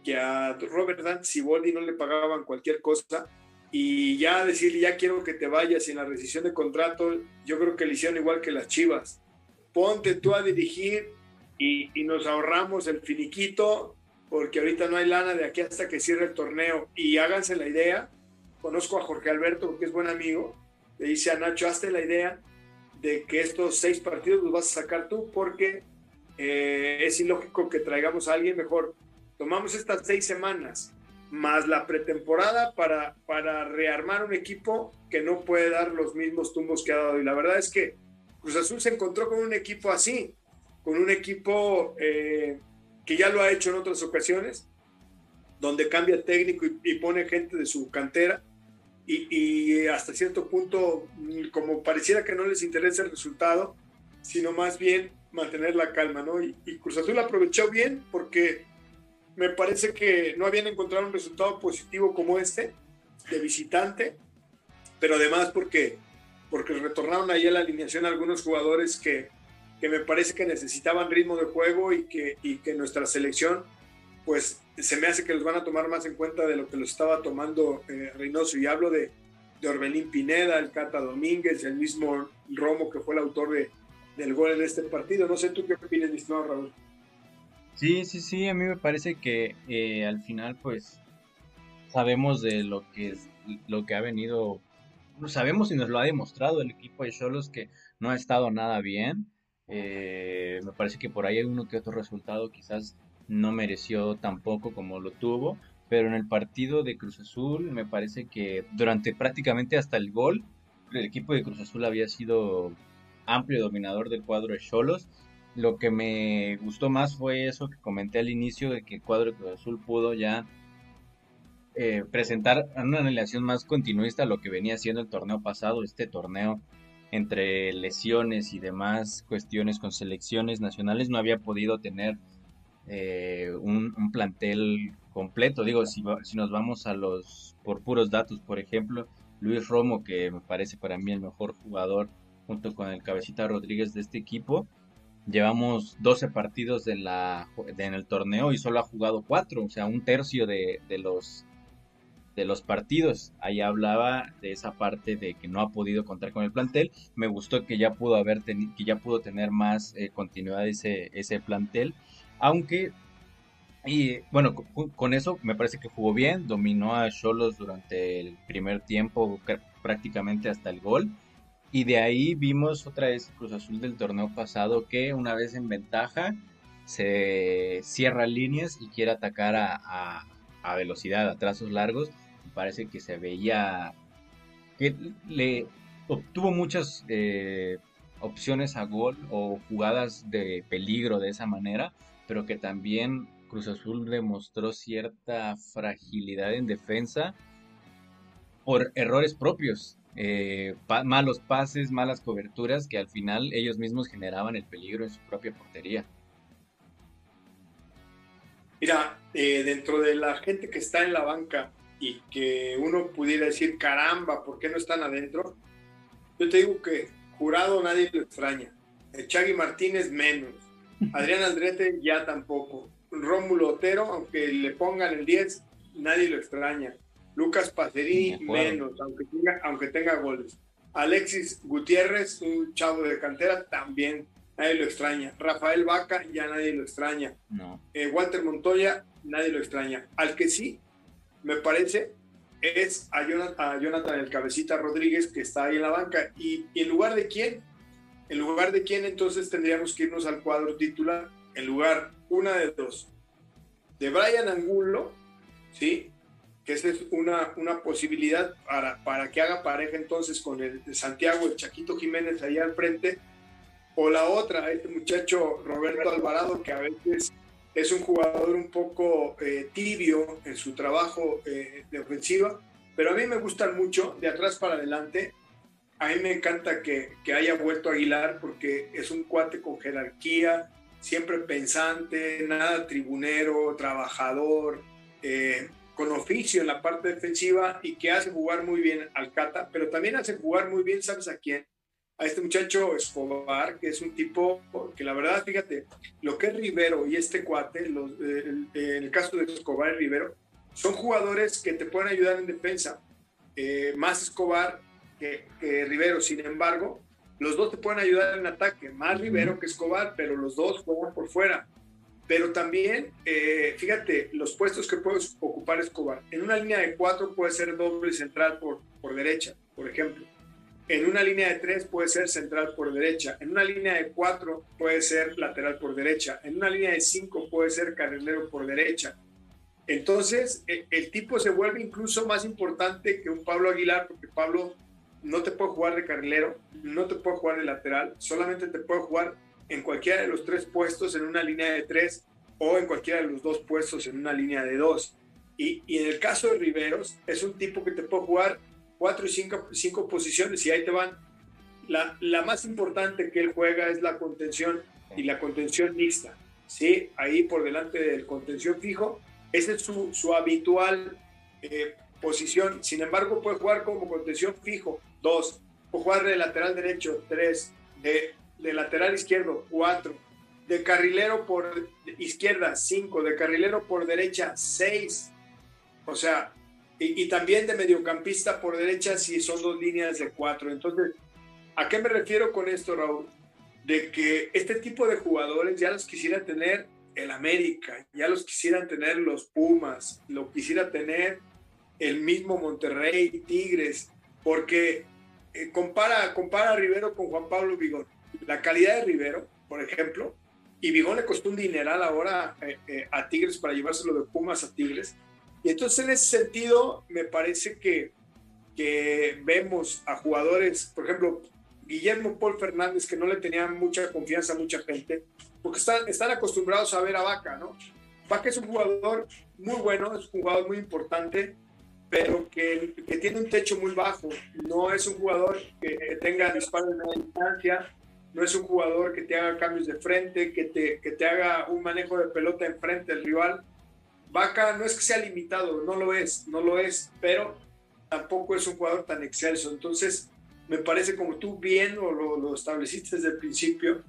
S2: que a Robert Dante Siboldi no le pagaban cualquier cosa y ya decirle, ya quiero que te vayas en la rescisión de contrato, yo creo que le hicieron igual que las Chivas. Ponte tú a dirigir y, y nos ahorramos el finiquito, porque ahorita no hay lana de aquí hasta que cierre el torneo. Y háganse la idea, conozco a Jorge Alberto, porque es buen amigo, le dice a Nacho, hazte la idea de que estos seis partidos los vas a sacar tú, porque eh, es ilógico que traigamos a alguien mejor. Tomamos estas seis semanas más la pretemporada para, para rearmar un equipo que no puede dar los mismos tumbos que ha dado. Y la verdad es que Cruz Azul se encontró con un equipo así, con un equipo eh, que ya lo ha hecho en otras ocasiones, donde cambia técnico y, pone gente de su cantera. Y, y, hasta cierto punto, como pareciera que no les interesa el resultado, sino más bien mantener la calma, ¿no? Y, y Cruz Azul aprovechó bien porque me parece que no habían encontrado un resultado positivo como este de visitante, pero además porque, porque retornaron ahí a la alineación algunos jugadores que, que me parece que necesitaban ritmo de juego y que, y que nuestra selección, pues se me hace que los van a tomar más en cuenta de lo que los estaba tomando eh, Reynoso. Y hablo de, de Orbelín Pineda, el Cata Domínguez, el mismo Romo que fue el autor de, del gol en este partido. No sé tú qué opinas, mi estimado Raúl.
S1: Sí, sí, sí, a mí me parece que eh, al final pues sabemos de lo que es, lo que ha venido, no sabemos y nos lo ha demostrado el equipo de Cholos que no ha estado nada bien. Eh, me parece que por ahí hay uno que otro resultado quizás no mereció tampoco como lo tuvo, pero en el partido de Cruz Azul me parece que durante prácticamente hasta el gol el equipo de Cruz Azul había sido amplio dominador del cuadro de Cholos lo que me gustó más fue eso que comenté al inicio, de que el cuadro Azul pudo ya eh, presentar una relación más continuista a lo que venía siendo el torneo pasado, este torneo entre lesiones y demás cuestiones con selecciones nacionales no había podido tener eh, un, plantel completo. Digo, si, si nos vamos a los, por puros datos, por ejemplo, Luis Romo, que me parece para mí el mejor jugador junto con el cabecita Rodríguez de este equipo, Llevamos 12 partidos en, el torneo y solo ha jugado 4, o sea, un tercio de, los, partidos. Ahí hablaba de esa parte de que no ha podido contar con el plantel. Me gustó que ya pudo, haber que ya pudo tener más eh, continuidad ese, ese plantel, aunque y bueno, con, eso me parece que jugó bien, dominó a Cholos durante el primer tiempo prácticamente hasta el gol. Y de ahí vimos otra vez Cruz Azul del torneo pasado que una vez en ventaja se cierra líneas y quiere atacar a, velocidad, a trazos largos. Parece que se veía que le obtuvo muchas eh, opciones a gol o jugadas de peligro de esa manera, pero que también Cruz Azul demostró cierta fragilidad en defensa por errores propios eh, malos pases, malas coberturas, que al final ellos mismos generaban el peligro en su propia portería.
S2: Mira, eh, dentro de la gente que está en la banca y que uno pudiera decir, caramba, ¿por qué no están adentro? Yo te digo que jurado nadie lo extraña. El Chagui Martínez menos. Adrián Andrete ya tampoco. Rómulo Otero, aunque le pongan el 10, nadie lo extraña. Lucas Pacerí menos, aunque tenga, aunque tenga goles. Alexis Gutiérrez, un chavo de cantera, también nadie lo extraña. Rafael Vaca, ya nadie lo extraña.
S1: No.
S2: Eh, Walter Montoya, nadie lo extraña. Al que sí, me parece, es a Jonathan, el Cabecita Rodríguez, que está ahí en la banca. ¿Y, ¿Y en lugar de quién? En lugar de quién, entonces tendríamos que irnos al cuadro titular. En lugar, una de dos. De Brian Angulo, ¿sí? Que esa es una, una posibilidad para, para que haga pareja entonces con el Santiago, el Chaquito Jiménez allá al frente, o la otra, este muchacho Roberto Alvarado, que a veces es un jugador un poco eh, tibio en su trabajo eh, de ofensiva, pero a mí me gustan mucho, de atrás para adelante, a mí me encanta que, que haya vuelto Aguilar porque es un cuate con jerarquía, siempre pensante, nada tribunero, trabajador, eh, con oficio en la parte defensiva y que hace jugar muy bien al Cata, pero también hace jugar muy bien, ¿sabes a quién? A este muchacho Escobar, que es un tipo que la verdad, fíjate, lo que es Rivero y este cuate, los, en el caso de Escobar y Rivero, son jugadores que te pueden ayudar en defensa. Eh, más Escobar que, que, Rivero, sin embargo, los dos te pueden ayudar en ataque, más Rivero que Escobar, pero los dos juegan por fuera. Pero también, eh, fíjate, los puestos que puedes ocupar Escobar. En una línea de cuatro puede ser doble central por, por derecha, por ejemplo. En una línea de tres puede ser central por derecha. En una línea de cuatro puede ser lateral por derecha. En una línea de cinco puede ser carrilero por derecha. Entonces, el, el tipo se vuelve incluso más importante que un Pablo Aguilar, porque Pablo no te puede jugar de carrilero, no te puede jugar de lateral, solamente te puede jugar en cualquiera de los tres puestos en una línea de tres o en cualquiera de los dos puestos en una línea de dos. Y, y en el caso de Riveros, es un tipo que te puede jugar cuatro y cinco, cinco posiciones y ahí te van. La, la, más importante que él juega es la contención y la contención mixta. ¿sí? Ahí por delante del contención fijo, esa es su, su habitual eh, posición. Sin embargo, puede jugar como contención fijo, dos. Puede jugar de lateral derecho, tres. De de lateral izquierdo, 4. De carrilero por izquierda, 5. De carrilero por derecha, 6. O sea, y, también de mediocampista por derecha si son dos líneas de 4. Entonces, ¿a qué me refiero con esto, Raúl? De que este tipo de jugadores ya los quisiera tener el América, ya los quisieran tener los Pumas, lo quisiera tener el mismo Monterrey, Tigres, porque eh, compara, compara a Rivero con Juan Pablo Vigón la calidad de Rivero, por ejemplo, y Vigón le costó un dineral ahora eh, eh, a Tigres para llevárselo de Pumas a Tigres. Y entonces en ese sentido me parece que, que vemos a jugadores, por ejemplo, Guillermo Paul Fernández, que no le tenía mucha confianza a mucha gente, porque están, están acostumbrados a ver a Vaca, ¿no? Vaca es un jugador muy bueno, es un jugador muy importante, pero que, que tiene un techo muy bajo. No es un jugador que tenga disparos la distancia, no es un jugador que te haga cambios de frente, que te, que te haga un manejo de pelota enfrente del rival. Vaca no es que sea limitado, no lo es, no lo es, pero tampoco es un jugador tan excelso. Entonces, me parece como tú bien lo, lo, estableciste desde el principio,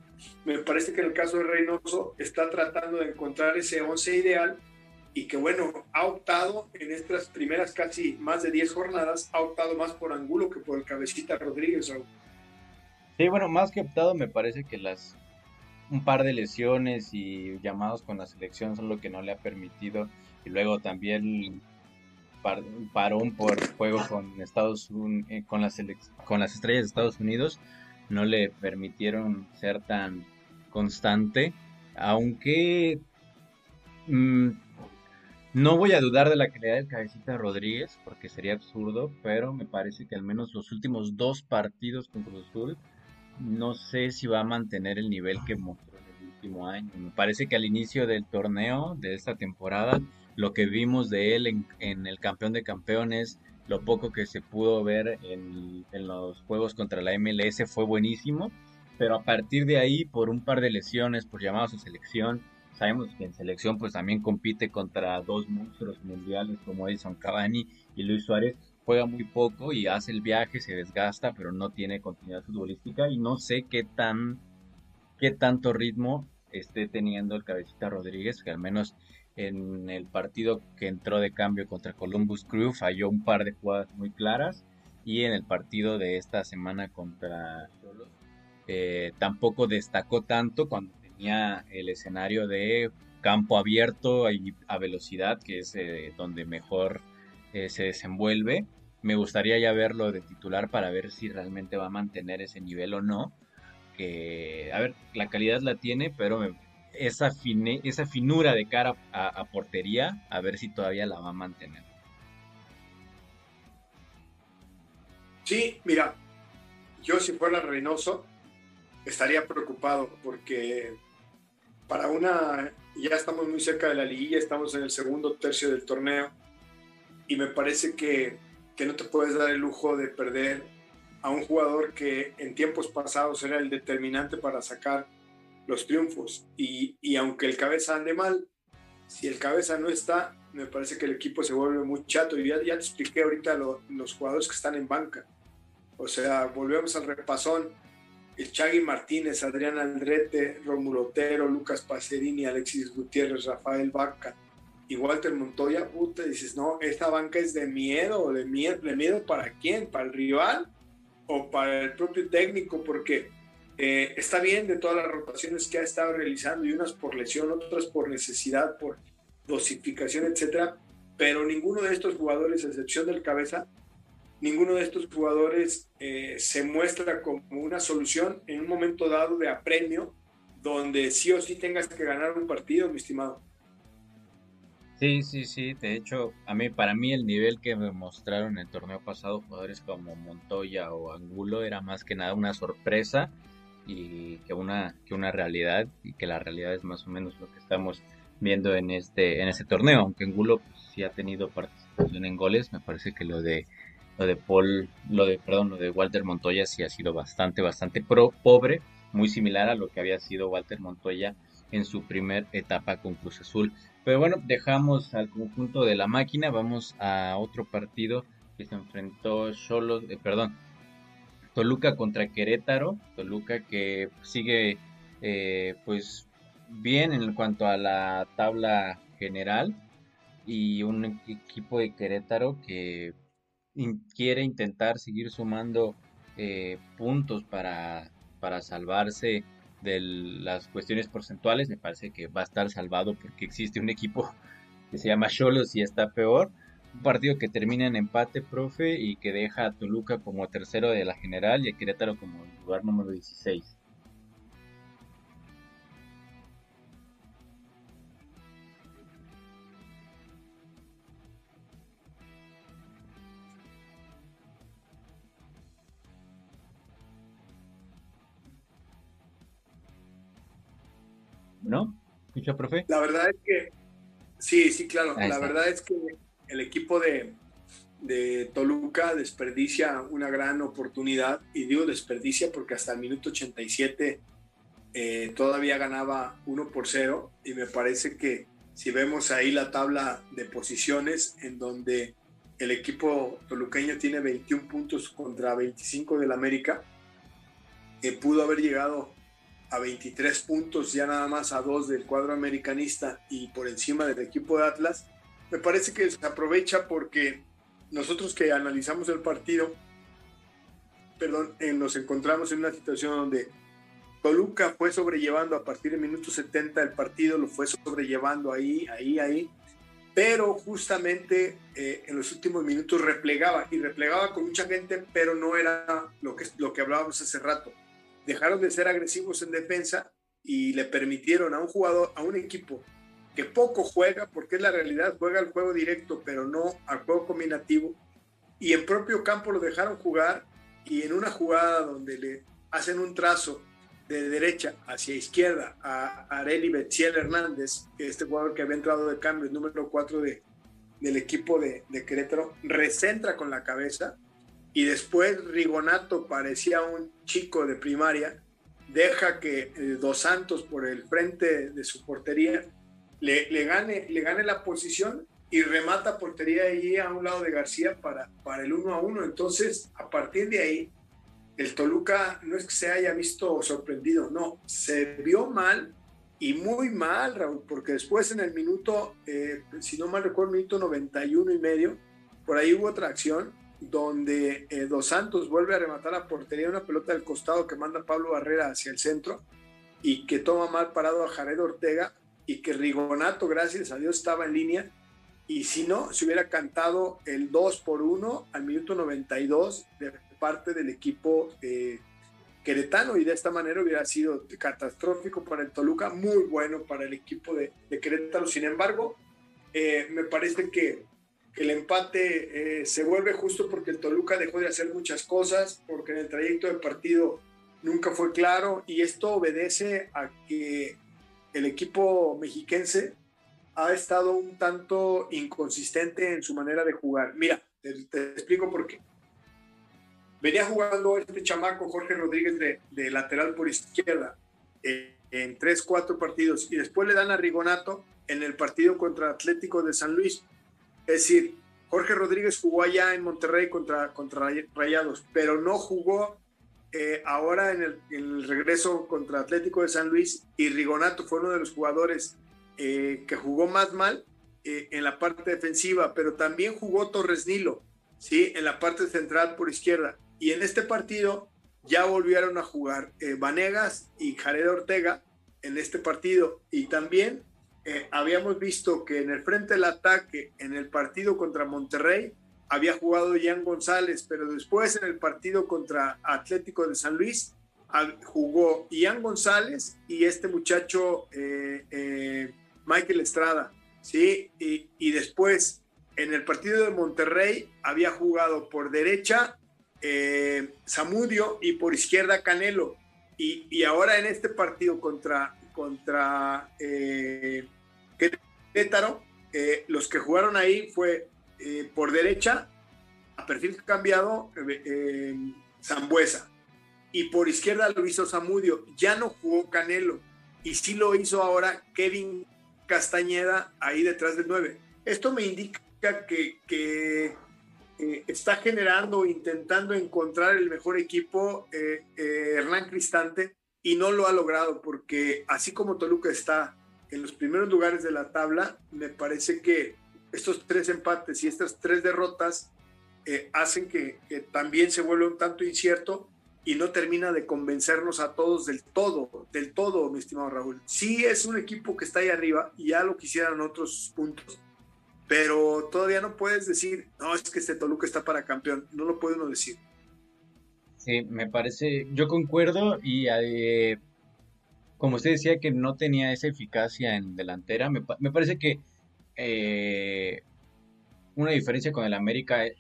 S2: me parece que en el caso de Reynoso está tratando de encontrar ese 11 ideal y que bueno, ha optado en estas primeras casi más de 10 jornadas, ha optado más por Angulo que por el cabecita Rodríguez.
S1: Sí, bueno, más que optado, me parece que las un par de lesiones y llamados con la selección son lo que no le ha permitido. Y luego también par, parón por juego con Estados eh, con las con las estrellas de Estados Unidos no le permitieron ser tan constante. Aunque mm, no voy a dudar de la calidad del cabecita Rodríguez, porque sería absurdo, pero me parece que al menos los últimos dos partidos con Cruz Azul no sé si va a mantener el nivel que mostró en el último año. Me parece que al inicio del torneo de esta temporada, lo que vimos de él en, el campeón de campeones, lo poco que se pudo ver en, los juegos contra la MLS fue buenísimo, pero a partir de ahí, por un par de lesiones, por llamados a selección, sabemos que en selección pues también compite contra dos monstruos mundiales como Edison Cavani y Luis Suárez, juega muy poco y hace el viaje, se desgasta, pero no tiene continuidad futbolística y no sé qué tan qué tanto ritmo esté teniendo el cabecita Rodríguez, que al menos en el partido que entró de cambio contra Columbus Crew falló un par de jugadas muy claras y en el partido de esta semana contra eh, tampoco destacó tanto cuando tenía el escenario de campo abierto y a velocidad, que es eh, donde mejor eh, se desenvuelve me gustaría ya verlo de titular para ver si realmente va a mantener ese nivel o no. Que, a ver, la calidad la tiene, pero esa, esa finura de cara a, portería, a ver si todavía la va a mantener.
S2: Sí, mira, yo si fuera Reynoso estaría preocupado porque para una, ya estamos muy cerca de la liguilla, estamos en el segundo tercio del torneo y me parece que que no te puedes dar el lujo de perder a un jugador que en tiempos pasados era el determinante para sacar los triunfos. Y, y aunque el cabeza ande mal, si el cabeza no está, me parece que el equipo se vuelve muy chato. Y ya, ya te expliqué ahorita los jugadores que están en banca. O sea, volvemos al repasón. El Chagui Martínez, Adrián Andrete, Romulo Otero, Lucas Pacerini, Alexis Gutiérrez, Rafael Vaca y Walter Montoya, puta, dices, no, esta banca es de miedo, de miedo, de miedo para quién, para el rival o para el propio técnico, porque eh, está bien de todas las rotaciones que ha estado realizando y unas por lesión, otras por necesidad, por dosificación, etcétera, pero ninguno de estos jugadores, a excepción del cabeza, ninguno de estos jugadores eh, se muestra como una solución en un momento dado de apremio donde sí o sí tengas que ganar un partido, mi estimado.
S1: Sí, sí, sí. De hecho, a mí, para mí, el nivel que me mostraron en el torneo pasado, jugadores como Montoya o Angulo, era más que nada una sorpresa y que una, que una realidad, y que la realidad es más o menos lo que estamos viendo en este, en este torneo. Aunque Angulo pues, sí ha tenido participación en goles, me parece que lo de lo de Paul, lo de, perdón, lo de Walter Montoya sí ha sido bastante, bastante pro, pobre, muy similar a lo que había sido Walter Montoya en su primer etapa con Cruz Azul. Pero bueno, dejamos al conjunto de la máquina, vamos a otro partido que se enfrentó solo, eh, perdón, Toluca contra Querétaro, Toluca que sigue eh, pues bien en cuanto a la tabla general y un equipo de Querétaro que quiere intentar seguir sumando eh, puntos para, para salvarse de las cuestiones porcentuales, me parece que va a estar salvado porque existe un equipo que se llama Cholos y está peor. Un partido que termina en empate, profe, y que deja a Toluca como tercero de la general y a Querétaro como lugar número 16. ¿No? ¿Escucha, profe?
S2: La verdad es que, sí, sí, claro. la verdad es que el equipo de, de Toluca desperdicia una gran oportunidad, y digo desperdicia porque hasta el minuto 87 eh, todavía ganaba 1 por 0, y me parece que si vemos ahí la tabla de posiciones en donde el equipo toluqueño tiene 21 puntos contra 25 del América, que pudo haber llegado a 23 puntos, ya nada más a dos del cuadro americanista y por encima del equipo de Atlas, me parece que se aprovecha porque nosotros que analizamos el partido, perdón, eh, nos encontramos en una situación donde Toluca fue sobrellevando a partir del minuto 70 el partido, lo fue sobrellevando ahí, ahí, ahí, pero justamente eh, en los últimos minutos replegaba y replegaba con mucha gente, pero no era lo que, lo que hablábamos hace rato dejaron de ser agresivos en defensa y le permitieron a un jugador, a un equipo que poco juega, porque es la realidad, juega el juego directo, pero no al juego combinativo, y en propio campo lo dejaron jugar y en una jugada donde le hacen un trazo de derecha hacia izquierda a Areli Betziel Hernández, este jugador que había entrado de cambio, el número 4 de, del equipo de, de Querétaro, recentra con la cabeza y después Rigonato parecía un chico de primaria, deja que eh, Dos Santos por el frente de su portería le, le, gane, le gane la posición y remata portería ahí a un lado de García para, para el 1 a 1. Entonces, a partir de ahí, el Toluca no es que se haya visto sorprendido, no, se vio mal y muy mal, Raúl, porque después en el minuto, eh, si no mal recuerdo, minuto 91 y medio, por ahí hubo otra acción donde eh, Dos Santos vuelve a rematar a portería una pelota del costado que manda Pablo Barrera hacia el centro y que toma mal parado a Jared Ortega y que Rigonato, gracias a Dios, estaba en línea y si no, se hubiera cantado el 2 por 1 al minuto 92 de parte del equipo eh, queretano y de esta manera hubiera sido catastrófico para el Toluca, muy bueno para el equipo de, de Querétaro. Sin embargo, eh, me parece que el empate eh, se vuelve justo porque el Toluca dejó de hacer muchas cosas, porque en el trayecto del partido nunca fue claro y esto obedece a que el equipo mexiquense ha estado un tanto inconsistente en su manera de jugar. Mira, te, explico por qué. Venía jugando este chamaco Jorge Rodríguez de, lateral por izquierda. Eh, en tres, cuatro partidos y después le dan a Rigonato en el partido contra Atlético de San Luis. Es decir, Jorge Rodríguez jugó allá en Monterrey contra, contra Rayados, pero no jugó eh, ahora en el, regreso contra Atlético de San Luis y Rigonato fue uno de los jugadores eh, que jugó más mal eh, en la parte defensiva, pero también jugó Torres Nilo, ¿sí? en la parte central por izquierda. Y en este partido ya volvieron a jugar Vanegas y Jared Ortega en este partido. Y también habíamos visto que en el frente del ataque, en el partido contra Monterrey, había jugado Ian González, pero después en el partido contra Atlético de San Luis jugó Ian González y este muchacho eh, eh, Michael Estrada, ¿sí? Y, después en el partido de Monterrey había jugado por derecha eh, Zamudio y por izquierda Canelo. Y, ahora en este partido contra, contra Querétaro, los que jugaron ahí fue eh, por derecha, a perfil cambiado, eh, Zambuesa. Y por izquierda lo hizo Zamudio. Ya no jugó Canelo. Y sí lo hizo ahora Kevin Castañeda ahí detrás del 9. Esto me indica que, eh, está generando, intentando encontrar el mejor equipo Hernán Cristante y no lo ha logrado porque así como Toluca está en los primeros lugares de la tabla, me parece que estos tres empates y estas tres derrotas eh, hacen que, también se vuelva un tanto incierto y no termina de convencernos a todos del todo, del todo, mi estimado Raúl. Sí es un equipo que está ahí arriba y ya lo quisieran otros puntos, pero todavía no puedes decir, no, es que este Toluca está para campeón, no lo puede uno decir.
S1: Sí, me parece, yo concuerdo y eh, como usted decía que no tenía esa eficacia en delantera, me, parece que eh, una diferencia con el América eh,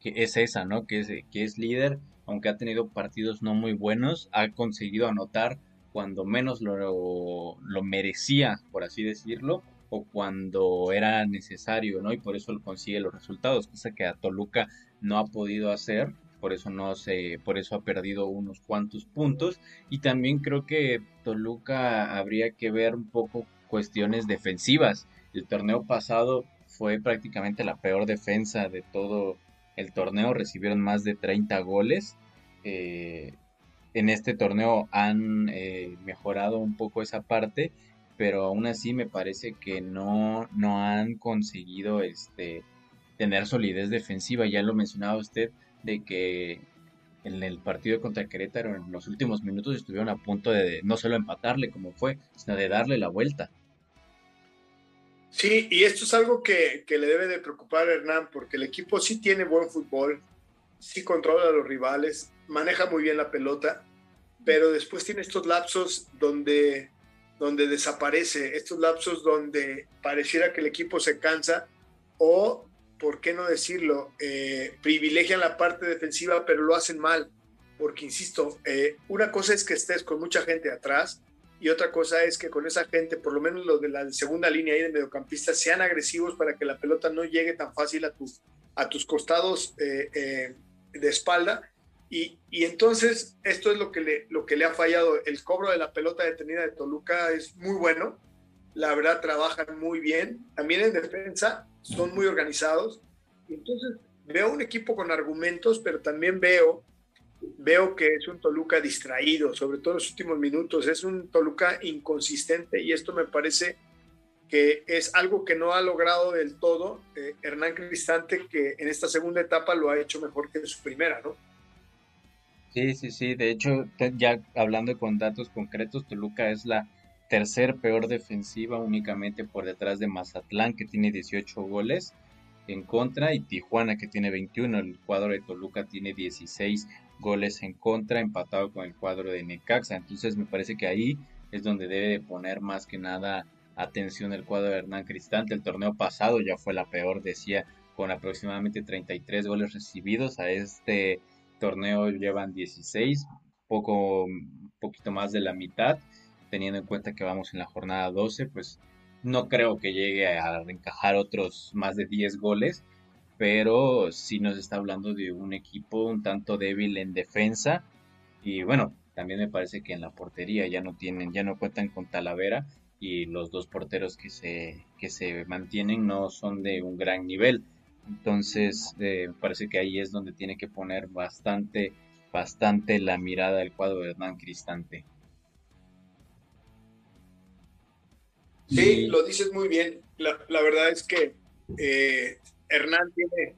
S1: que es esa, ¿no? Que es, que es líder, aunque ha tenido partidos no muy buenos, ha conseguido anotar cuando menos lo, lo merecía, por así decirlo, o cuando era necesario, ¿no? Y por eso consigue los resultados, cosa que a Toluca no ha podido hacer, por eso no se, por eso ha perdido unos cuantos puntos. Y también creo que Toluca habría que ver un poco cuestiones defensivas. El torneo pasado fue prácticamente la peor defensa de todo el torneo, recibieron más de 30 goles. Eh, en este torneo han eh, mejorado un poco esa parte, pero aún así me parece que no, no han conseguido este, tener solidez defensiva. Ya lo mencionaba usted de que en el partido contra Querétaro en los últimos minutos estuvieron a punto de no solo empatarle como fue, sino de darle la vuelta.
S2: Sí, y esto es algo que, le debe de preocupar a Hernán, porque el equipo sí tiene buen fútbol, sí controla a los rivales, maneja muy bien la pelota, pero después tiene estos lapsos donde, donde desaparece, estos lapsos donde pareciera que el equipo se cansa o, por qué no decirlo, eh, privilegian la parte defensiva, pero lo hacen mal, porque, insisto, eh, una cosa es que estés con mucha gente atrás, y otra cosa es que con esa gente, por lo menos los de la segunda línea y de mediocampistas, sean agresivos para que la pelota no llegue tan fácil a tus, a tus costados eh, de espalda. Y, y, entonces esto es lo que, le, lo que le ha fallado. El cobro de la pelota detenida de Toluca es muy bueno. La verdad, trabajan muy bien. También en defensa son muy organizados. Entonces veo un equipo con argumentos, pero también veo veo que es un Toluca distraído, sobre todo en los últimos minutos. Es un Toluca inconsistente y esto me parece que es algo que no ha logrado del todo eh, Hernán Cristante, que en esta segunda etapa lo ha hecho mejor que en su primera, ¿no?
S1: Sí, sí, sí. De hecho, ya hablando con datos concretos, Toluca es la tercer peor defensiva únicamente por detrás de Mazatlán, que tiene 18 goles en contra, y Tijuana, que tiene 21. El cuadro de Toluca tiene 16 goles en contra, empatado con el cuadro de Necaxa. Entonces me parece que ahí es donde debe poner más que nada atención el cuadro de Hernán Cristante. El torneo pasado ya fue la peor, decía, con aproximadamente 33 goles recibidos. A este torneo llevan 16, poco, poquito más de la mitad, teniendo en cuenta que vamos en la jornada 12, pues no creo que llegue a encajar otros más de 10 goles pero sí nos está hablando de un equipo un tanto débil en defensa y bueno, También me parece que en la portería ya no tienen, ya no cuentan con Talavera y los dos porteros que se, que se mantienen no son de un gran nivel. Entonces, eh, me parece que ahí es donde tiene que poner bastante, bastante la mirada del cuadro de Hernán Cristante.
S2: Sí, lo dices muy bien. La, la verdad es que eh, Hernán tiene,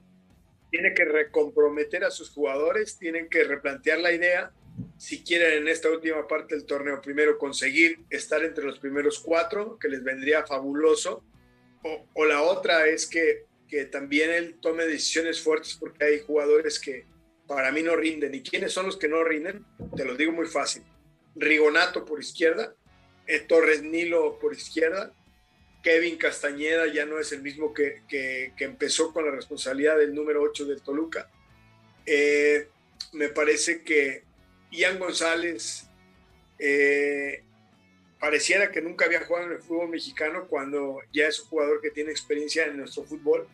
S2: tiene que recomprometer a sus jugadores, tienen que replantear la idea si quieren en esta última parte del torneo primero conseguir estar entre los primeros cuatro, que les vendría fabuloso, o, o la otra es que, que, también él tome decisiones fuertes porque hay jugadores que para mí no rinden. ¿Y quiénes son los que no rinden? Te lo digo muy fácil. Rigonato por izquierda, Torres Nilo por izquierda, Kevin Castañeda ya no es el mismo que, que, empezó con la responsabilidad del número 8 del Toluca. Eh, me parece que Ian González eh, pareciera que nunca había jugado en el fútbol mexicano cuando ya es un jugador que tiene experiencia en nuestro fútbol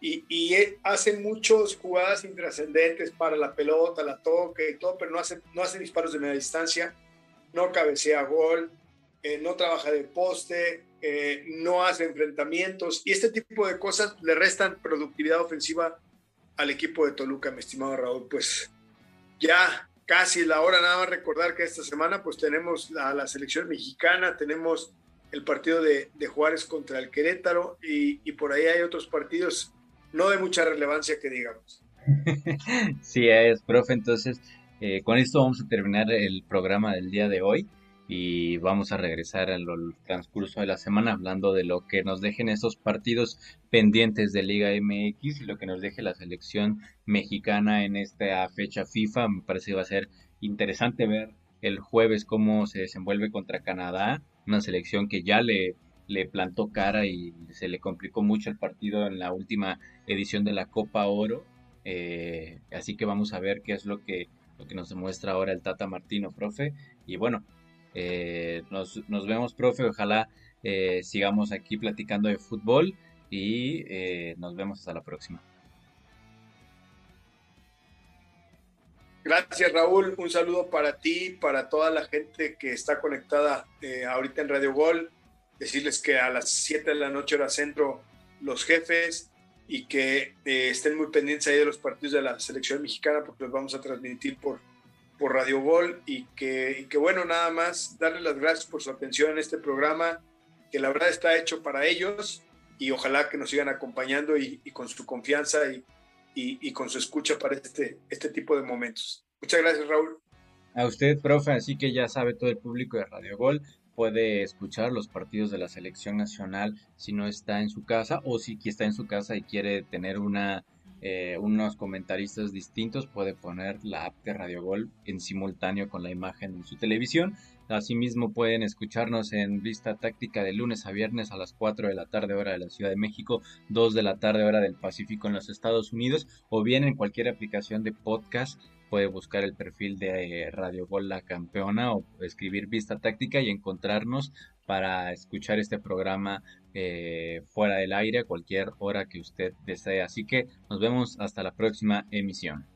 S2: y, y hace muchas jugadas intrascendentes para la pelota, la toque y todo, pero no hace, no hace disparos de media distancia, no cabecea gol, no trabaja de poste, no hace enfrentamientos y este tipo de cosas le restan productividad ofensiva al equipo de Toluca, mi estimado Raúl. Pues ya casi la hora nada más recordar que esta semana pues tenemos la, la selección mexicana, tenemos el partido de, Juárez contra el Querétaro y, y, por ahí hay otros partidos no de mucha relevancia que digamos.
S1: Sí es, profe, entonces eh, con esto vamos a terminar el programa del día de hoy y vamos a regresar al transcurso de la semana hablando de lo que nos dejen esos partidos pendientes de Liga MX y lo que nos deje la selección mexicana en esta fecha FIFA. Me parece que va a ser interesante ver el jueves cómo se desenvuelve contra Canadá, una selección que ya le, le plantó cara y se le complicó mucho el partido en la última edición de la Copa Oro. Eh, así que vamos a ver qué es lo que, lo que nos demuestra ahora el Tata Martino, profe. Y bueno, eh, nos, nos, vemos, profe. Ojalá eh, sigamos aquí platicando de fútbol y eh, nos vemos hasta la próxima.
S2: Gracias, Raúl. Un saludo para ti, para toda la gente que está conectada ahorita en Radio Gol. Decirles que a las 7 de la noche hora centro los jefes y que estén muy pendientes ahí de los partidos de la selección mexicana porque los vamos a transmitir por, por Radio Gol y que, y que, bueno, nada más darle las gracias por su atención en este programa, que la verdad está hecho para ellos y ojalá que nos sigan acompañando y, y con su confianza y, y, con su escucha para este, este tipo de momentos. Muchas gracias, Raúl.
S1: A usted, profe, así que ya sabe todo el público de Radio Gol, puede escuchar los partidos de la selección nacional si no está en su casa o si está en su casa y quiere tener una eh, unos comentaristas distintos, puede poner la app de Radio Gol en simultáneo con la imagen en su televisión. Asimismo pueden escucharnos en Vista Táctica de lunes a viernes a las 4 de la tarde hora de la Ciudad de México, 2 de la tarde hora del Pacífico en los Estados Unidos o bien en cualquier aplicación de podcast puede buscar el perfil de eh, Radio Gol La Campeona o escribir Vista Táctica y encontrarnos para escuchar este programa eh, fuera del aire cualquier hora que usted desee. Así que nos vemos hasta la próxima emisión.